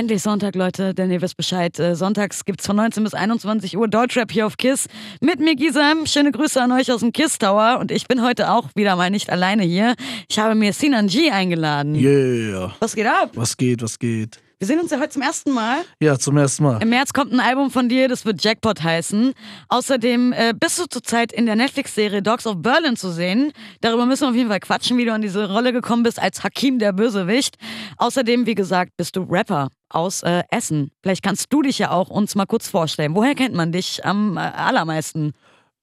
Endlich Sonntag, Leute, denn ihr wisst Bescheid. Äh, sonntags gibt's von 19 bis 21 Uhr Deutschrap hier auf KISS mit mir, Gisam. Schöne Grüße an euch aus dem KISS Tower. Und ich bin heute auch wieder mal nicht alleine hier. Ich habe mir Sinan G eingeladen. Yeah. Was geht ab? Was geht, was geht? Wir sehen uns ja heute zum ersten Mal. Ja, zum ersten Mal. Im März kommt ein Album von dir, das wird Jackpot heißen. Außerdem äh, bist du zurzeit in der Netflix-Serie Dogs of Berlin zu sehen. Darüber müssen wir auf jeden Fall quatschen, wie du an diese Rolle gekommen bist als Hakim der Bösewicht. Außerdem, wie gesagt, bist du Rapper aus äh, Essen. Vielleicht kannst du dich ja auch uns mal kurz vorstellen. Woher kennt man dich am äh, allermeisten?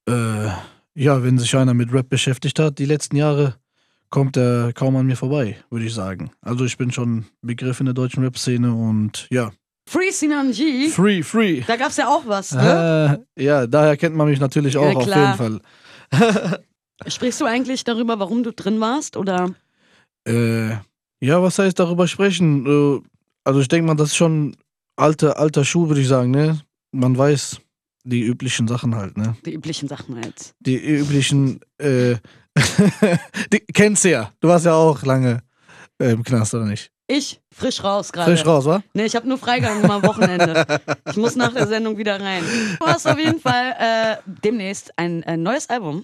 Äh, ja, wenn sich einer mit Rap beschäftigt hat, die letzten Jahre, kommt er kaum an mir vorbei, würde ich sagen. Also ich bin schon Begriff in der deutschen Rap-Szene und ja. Free Sinan G. Free, free. Da gab's ja auch was, ne? Äh, ja, daher kennt man mich natürlich auch Ja, auf jeden Fall. Sprichst du eigentlich darüber, warum du drin warst? Oder? Äh, ja, was heißt darüber sprechen? Äh, also ich denke mal, das ist schon alter, alter Schuh, würde ich sagen, ne? Man weiß die üblichen Sachen halt, ne? Die üblichen Sachen halt. Die üblichen, äh, die kennst du ja. Du warst ja auch lange äh, im Knast, oder nicht? Ich, frisch raus gerade. Frisch raus, wa? Nee, ich habe nur Freigang am Wochenende. Ich muss nach der Sendung wieder rein. Du hast auf jeden Fall äh, demnächst ein, äh, neues Album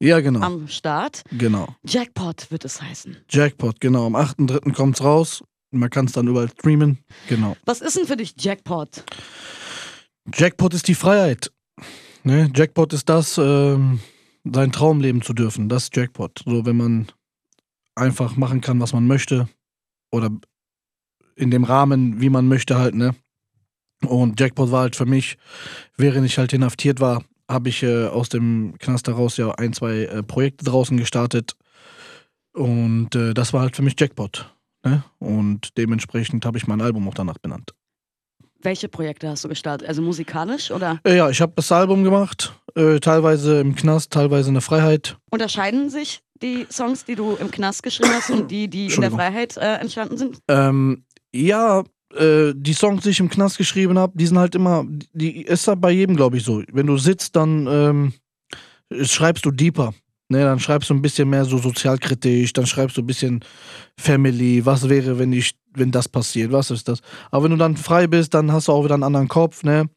Ja, genau. am Start. Genau. Jackpot wird es heißen. Jackpot, genau. Am 8.3. kommt's raus. Man kann es dann überall streamen. Genau. Was ist denn für dich Jackpot? Jackpot ist die Freiheit. Ne? Jackpot ist das, ähm, sein Traum leben zu dürfen. Das ist Jackpot. So, wenn man einfach machen kann, was man möchte. Oder in dem Rahmen, wie man möchte halt, ne? Und Jackpot war halt für mich, während ich halt inhaftiert war, habe ich äh, aus dem Knast heraus ja ein, zwei äh, Projekte draußen gestartet. Und äh, das war halt für mich Jackpot. Ne? Und dementsprechend habe ich mein Album auch danach benannt. Welche Projekte hast du gestartet? Also musikalisch oder Äh, ja, ich habe das Album gemacht, äh, teilweise im Knast, teilweise in der Freiheit. unterscheiden sich die Songs, die du im Knast geschrieben hast und die, die in der. Freiheit äh, entstanden sind? Ähm, ja, äh, die Songs, die ich im Knast geschrieben habe, die sind halt immer, die ist halt bei jedem, glaube ich, so. Wenn du sitzt, dann ähm, schreibst du deeper. Ne, dann schreibst du ein bisschen mehr so sozialkritisch, dann schreibst du ein bisschen Family, was wäre, wenn ich, wenn das passiert, was ist das? Aber wenn du dann frei bist, dann hast du auch wieder einen anderen Kopf, ne?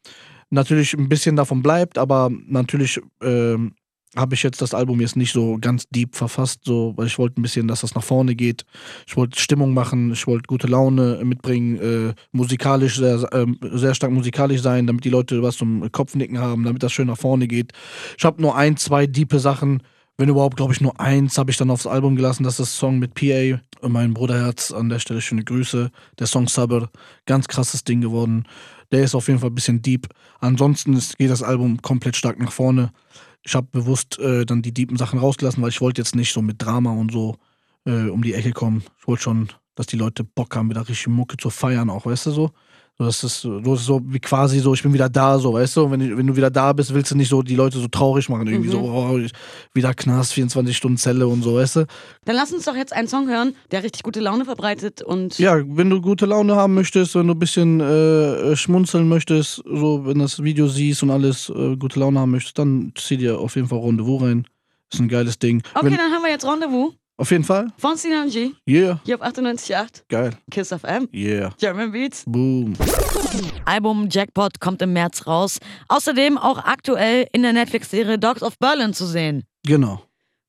Natürlich ein bisschen davon bleibt, aber natürlich ähm, habe ich jetzt das Album jetzt nicht so ganz deep verfasst, so, weil ich wollte ein bisschen, dass das nach vorne geht. Ich wollte Stimmung machen, ich wollte gute Laune mitbringen, äh, musikalisch sehr, ähm, sehr stark musikalisch sein, damit die Leute was zum Kopfnicken haben, damit das schön nach vorne geht. Ich habe nur ein, zwei diepe Sachen, wenn überhaupt, glaube ich, nur eins habe ich dann aufs Album gelassen. Das ist das Song mit PA, mein Bruderherz. An der Stelle schöne Grüße. Der Song Sabr, ganz krasses Ding geworden. Der ist auf jeden Fall ein bisschen deep. Ansonsten geht das Album komplett stark nach vorne. Ich habe bewusst äh, dann die deepen Sachen rausgelassen, weil ich wollte jetzt nicht so mit Drama und so äh, um die Ecke kommen. Ich wollte schon, dass die Leute Bock haben, wieder richtig Mucke zu feiern, auch, weißt du so? So, das ist so, so wie quasi so, ich bin wieder da, so, weißt du? Und wenn, du- wenn du wieder da bist, willst du nicht so die Leute so traurig machen, irgendwie Mhm. so, oh, wieder Knast, 24 Stunden Zelle und so, weißt du? Dann lass uns doch jetzt einen Song hören, der richtig gute Laune verbreitet und Ja, wenn du gute Laune haben möchtest, wenn du ein bisschen äh, schmunzeln möchtest, so, wenn das Video siehst und alles äh, gute Laune haben möchtest, dann zieh dir auf jeden Fall Rendezvous rein. Ist ein geiles Ding. Okay, wenn, dann haben wir jetzt Rendezvous auf jeden Fall. von Sinan G Yeah. hier auf 98.8 Geil. Kiss FM. Yeah. German Beats. Boom. Album Jackpot kommt im März raus. Außerdem auch aktuell in der Netflix-Serie Dogs of Berlin zu sehen. Genau.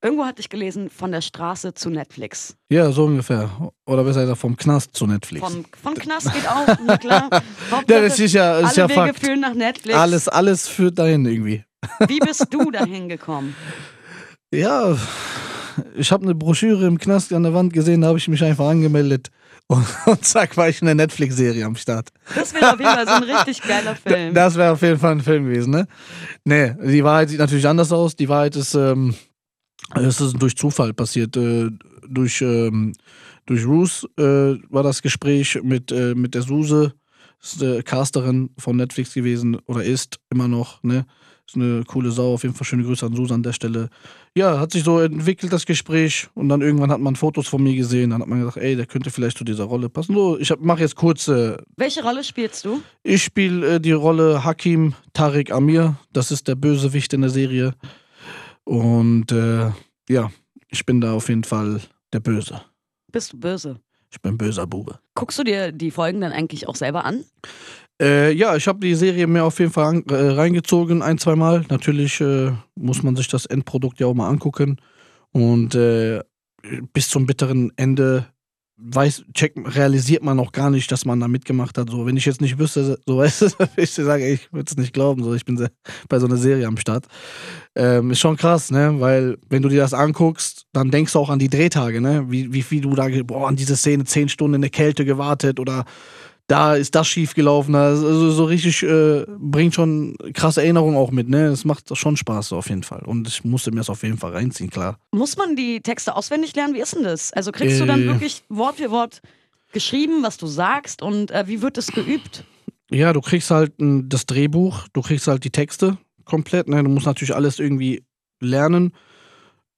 Irgendwo hatte ich gelesen, von der Straße zu Netflix. Ja, so ungefähr. Oder besser gesagt, vom Knast zu Netflix. Von, von Knast geht auch, na klar. ja, das ist ja, ist alle ja Wege Fakt. führen nach Netflix. Alles, alles führt dahin irgendwie. Wie bist du dahin gekommen? Ja, ich habe eine Broschüre im Knast an der Wand gesehen, da habe ich mich einfach angemeldet. Und, und zack, war ich in der Netflix-Serie am Start. Das wäre auf jeden Fall so ein richtig geiler Film. Das wäre auf jeden Fall ein Film gewesen, ne? Nee, die Wahrheit sieht natürlich anders aus. Die Wahrheit ist, ähm, es ist durch Zufall passiert. Äh, durch, ähm, durch Ruth äh, war das Gespräch mit, äh, mit der Suse, ist eine Casterin von Netflix gewesen oder ist immer noch, ne? Ist eine coole Sau, auf jeden Fall schöne Grüße an Suse an der Stelle. Ja, hat sich so entwickelt das Gespräch und dann irgendwann hat man Fotos von mir gesehen, dann hat man gesagt, ey, der könnte vielleicht zu dieser Rolle passen. So, ich mache jetzt kurze Welche Rolle spielst du? ich spiele äh, die Rolle Hakim Tariq Amir. Das ist der Bösewicht in der Serie. Und äh, ja, ich bin da auf jeden Fall der Böse. Bist du böse? Ich bin böser Bube. Guckst du dir die Folgen dann eigentlich auch selber an? Äh, ja, ich habe die Serie mir auf jeden Fall an, äh, reingezogen, ein, zwei Mal. Natürlich äh, muss man sich das Endprodukt ja auch mal angucken. Und äh, bis zum bitteren Ende weiß, check, realisiert man noch gar nicht, dass man da mitgemacht hat. So, wenn ich jetzt nicht wüsste, so weißt du, ich sage, ich würde es nicht glauben. So, ich bin sehr, bei so einer Serie am Start. Ähm, ist schon krass, ne? Weil, wenn du dir das anguckst, dann denkst du auch an die Drehtage, ne? Wie, wie viel du da, boah, an diese Szene zehn Stunden in der Kälte gewartet oder da ist das schief gelaufen. Also so richtig äh, bringt schon krasse Erinnerungen auch mit, ne? Es macht schon Spaß so auf jeden Fall. Und ich musste mir das auf jeden Fall reinziehen, klar. Muss man die Texte auswendig lernen? Wie ist denn das? Also kriegst äh, du dann äh. wirklich Wort für Wort geschrieben, was du sagst und äh, wie wird das geübt? Ja, du kriegst halt ein, das Drehbuch, du kriegst halt die Texte komplett, ne? Du musst natürlich alles irgendwie lernen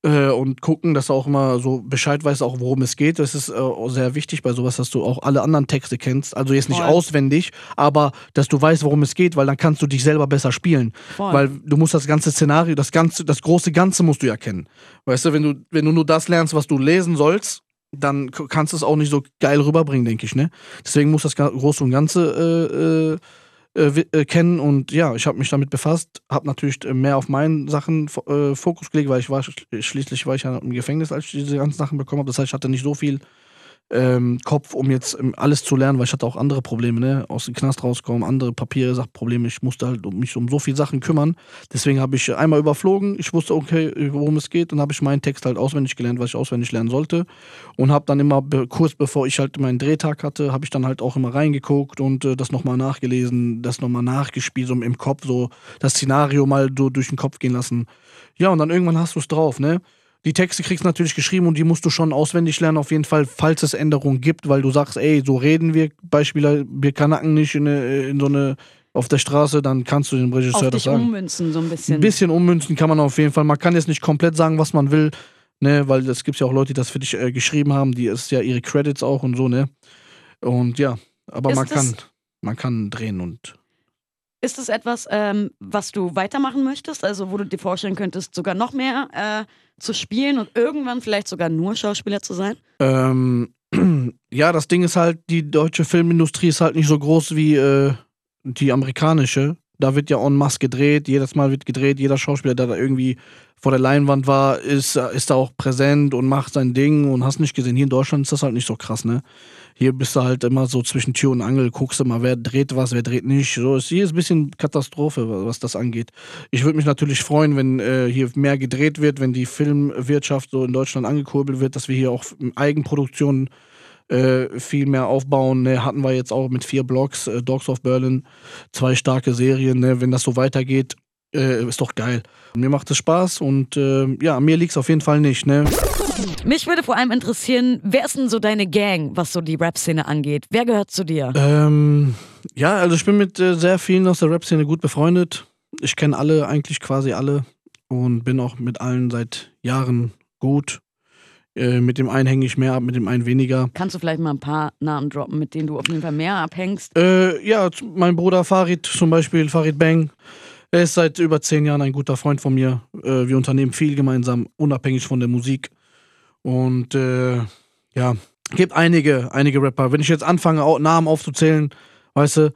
äh, und gucken, dass du auch immer so Bescheid weißt, auch worum es geht. Das ist äh, sehr wichtig bei sowas, dass du auch alle anderen Texte kennst. Also jetzt nicht Voll. auswendig, aber dass du weißt, worum es geht, weil dann kannst du dich selber besser spielen. Voll. Weil du musst das ganze Szenario, das ganze, das große Ganze musst du ja kennen. Weißt du, wenn du, wenn du nur das lernst, was du lesen sollst, dann kannst du es auch nicht so geil rüberbringen, denke ich, ne? Deswegen muss das Große und Ganze äh, äh äh, kennen und ja, ich habe mich damit befasst, habe natürlich äh, mehr auf meinen Sachen äh, Fokus gelegt, weil ich war schließlich war ich ja im Gefängnis, als ich diese ganzen Sachen bekommen habe. Das heißt, ich hatte nicht so viel ähm, Kopf, um jetzt ähm, alles zu lernen, weil ich hatte auch andere Probleme, ne? Aus dem Knast rauskommen, andere Papiere, Sachprobleme. Ich musste halt mich um so viele Sachen kümmern. Deswegen habe ich einmal überflogen. Ich wusste, okay, worum es geht. Dann habe ich meinen Text halt auswendig gelernt, was ich auswendig lernen sollte. Und habe dann immer, kurz bevor ich halt meinen Drehtag hatte, habe ich dann halt auch immer reingeguckt und äh, das nochmal nachgelesen, das nochmal nachgespielt, so im Kopf, so das Szenario mal so durch den Kopf gehen lassen. Ja, und dann irgendwann hast du es drauf, ne? Die Texte kriegst du natürlich geschrieben und die musst du schon auswendig lernen, auf jeden Fall, falls es Änderungen gibt, weil du sagst, ey, so reden wir, Beispiele, wir kanacken nicht in, eine, in so eine auf der Straße, dann kannst du dem Regisseur auf das sagen. ummünzen so ein bisschen. Ein bisschen ummünzen kann man auf jeden Fall. Man kann jetzt nicht komplett sagen, was man will, ne, weil es gibt ja auch Leute, die das für dich äh, geschrieben haben, die ist ja ihre Credits auch und so, ne. Und ja, aber ist man kann, man kann drehen und ist es etwas, ähm, was du weitermachen möchtest? Also, wo du dir vorstellen könntest, sogar noch mehr äh, zu spielen und irgendwann vielleicht sogar nur Schauspieler zu sein? Ähm, ja, das Ding ist halt, die deutsche Filmindustrie ist halt nicht so groß wie äh, die amerikanische. Da wird ja en masse gedreht, jedes Mal wird gedreht, jeder Schauspieler, der da irgendwie vor der Leinwand war, ist, ist da auch präsent und macht sein Ding und hast nicht gesehen. Hier in Deutschland ist das halt nicht so krass, ne? Hier bist du halt immer so zwischen Tür und Angel, guckst mal, wer dreht was, wer dreht nicht. So ist hier ist ein bisschen Katastrophe, was das angeht. Ich würde mich natürlich freuen, wenn äh, hier mehr gedreht wird, wenn die Filmwirtschaft so in Deutschland angekurbelt wird, dass wir hier auch Eigenproduktionen äh, viel mehr aufbauen. Ne? Hatten wir jetzt auch mit vier Blogs, äh, Dogs of Berlin, zwei starke Serien. Ne? Wenn das so weitergeht, äh, ist doch geil. Mir macht es Spaß und äh, ja, mir liegt es auf jeden Fall nicht. Ne? Mich würde vor allem interessieren, wer ist denn so deine Gang, was so die Rap-Szene angeht? Wer gehört zu dir? Ähm, ja, also ich bin mit äh, sehr vielen aus der Rap-Szene gut befreundet. Ich kenne alle, eigentlich quasi alle und bin auch mit allen seit Jahren gut. Äh, mit dem einen hänge ich mehr ab, mit dem einen weniger. Kannst du vielleicht mal ein paar Namen droppen, mit denen du auf jeden Fall mehr abhängst? Äh, ja, mein Bruder Farid zum Beispiel, Farid Bang. Er ist seit über zehn Jahren ein guter Freund von mir. Äh, wir unternehmen viel gemeinsam, unabhängig von der Musik. Und äh, ja, gibt einige, einige Rapper. Wenn ich jetzt anfange, Namen aufzuzählen, weißt du,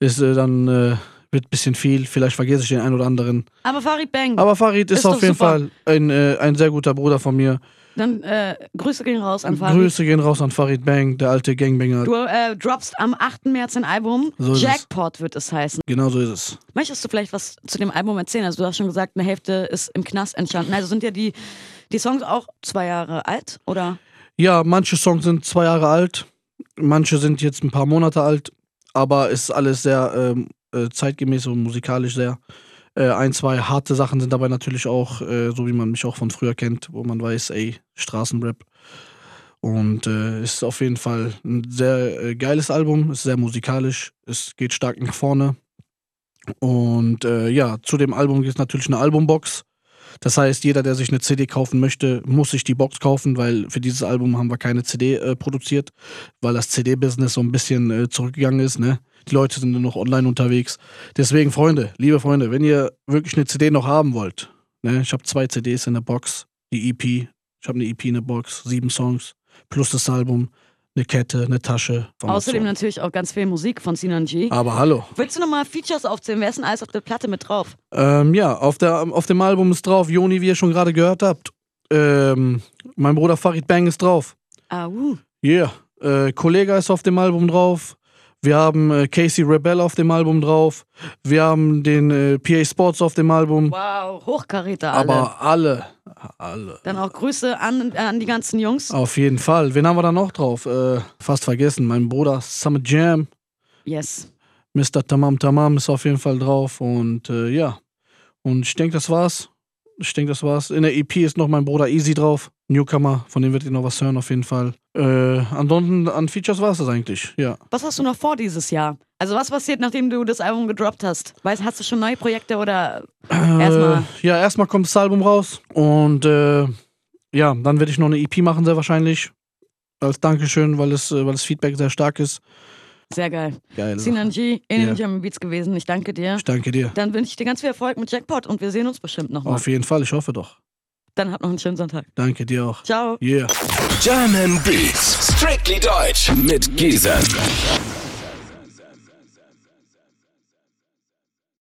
ist äh, dann äh, wird ein bisschen viel. Vielleicht vergesse ich den einen oder anderen. Aber Farid Bang. Aber Farid ist, ist auf jeden super. Fall ein, äh, ein sehr guter Bruder von mir. Dann äh, Grüße gehen raus an Farid. Grüße gehen raus an Farid Bang, der alte Gangbanger. Du äh, droppst am 8. März ein Album. So Jackpot es. wird es heißen. Genau so ist es. Möchtest du vielleicht was zu dem Album erzählen? Also du hast schon gesagt, eine Hälfte ist im Knast entstanden. Also sind ja die die Songs auch zwei Jahre alt, oder? Ja, manche Songs sind zwei Jahre alt, manche sind jetzt ein paar Monate alt, aber es ist alles sehr ähm, äh, zeitgemäß und musikalisch sehr. Äh, ein, zwei harte Sachen sind dabei natürlich auch, äh, so wie man mich auch von früher kennt, wo man weiß, ey, Straßenrap. Und äh, ist auf jeden Fall ein sehr äh, geiles Album, ist sehr musikalisch, es geht stark nach vorne. Und äh, ja, zu dem Album gibt es natürlich eine Albumbox. Das heißt, jeder, der sich eine CD kaufen möchte, muss sich die Box kaufen, weil für dieses Album haben wir keine CD äh, produziert, weil das CD-Business so ein bisschen äh, zurückgegangen ist. Ne? Die Leute sind nur noch online unterwegs. Deswegen, Freunde, liebe Freunde, wenn ihr wirklich eine CD noch haben wollt, ne? ich habe zwei CDs in der Box, die EP, ich habe eine EP in der Box, sieben Songs, plus das Album. Eine Kette, eine Tasche. von Außerdem natürlich auch ganz viel Musik von Sinan G. Aber hallo. Willst du nochmal Features aufzählen? Wer ist denn alles auf der Platte mit drauf? Ähm, ja, auf, der, auf dem Album ist drauf Joni, wie ihr schon gerade gehört habt. Ähm, mein Bruder Farid Bang ist drauf. Ah, uh. Yeah. Äh, Kollega ist auf dem Album drauf. Wir haben äh, Casey Rebel auf dem Album drauf. Wir haben den äh, PA Sports auf dem Album. Wow, Hochkaräter alle. Aber alle, alle. Dann auch Grüße an, an die ganzen Jungs. Auf jeden Fall. Wen haben wir da noch drauf? Äh, fast vergessen. Mein Bruder Summer Jam. Yes. Mr. Tamam Tamam ist auf jeden Fall drauf. Und äh, ja. Und ich denke, das war's. Ich denke, das war's. In der EP ist noch mein Bruder Easy drauf. Newcomer, von dem wird ihr noch was hören auf jeden Fall. Äh, ansonsten an Features war es das eigentlich, ja. Was hast du noch vor dieses Jahr? Also was passiert, nachdem du das Album gedroppt hast? Weißt, hast du schon neue Projekte oder erstmal? Äh, ja, erstmal kommt das Album raus und äh, ja, dann werde ich noch eine EP machen, sehr wahrscheinlich. Als Dankeschön, weil es, äh, weil das Feedback sehr stark ist. Sehr geil. Geil. Sinan G, in den Ja. German Beats gewesen. Ich danke dir. Ich danke dir. Dann wünsche ich dir ganz viel Erfolg mit Jackpot und wir sehen uns bestimmt nochmal. Auf jeden Fall, ich hoffe doch. Dann habt noch einen schönen Sonntag. Danke dir auch. Ciao. Yeah. German Beats. Strictly Deutsch mit Giesen.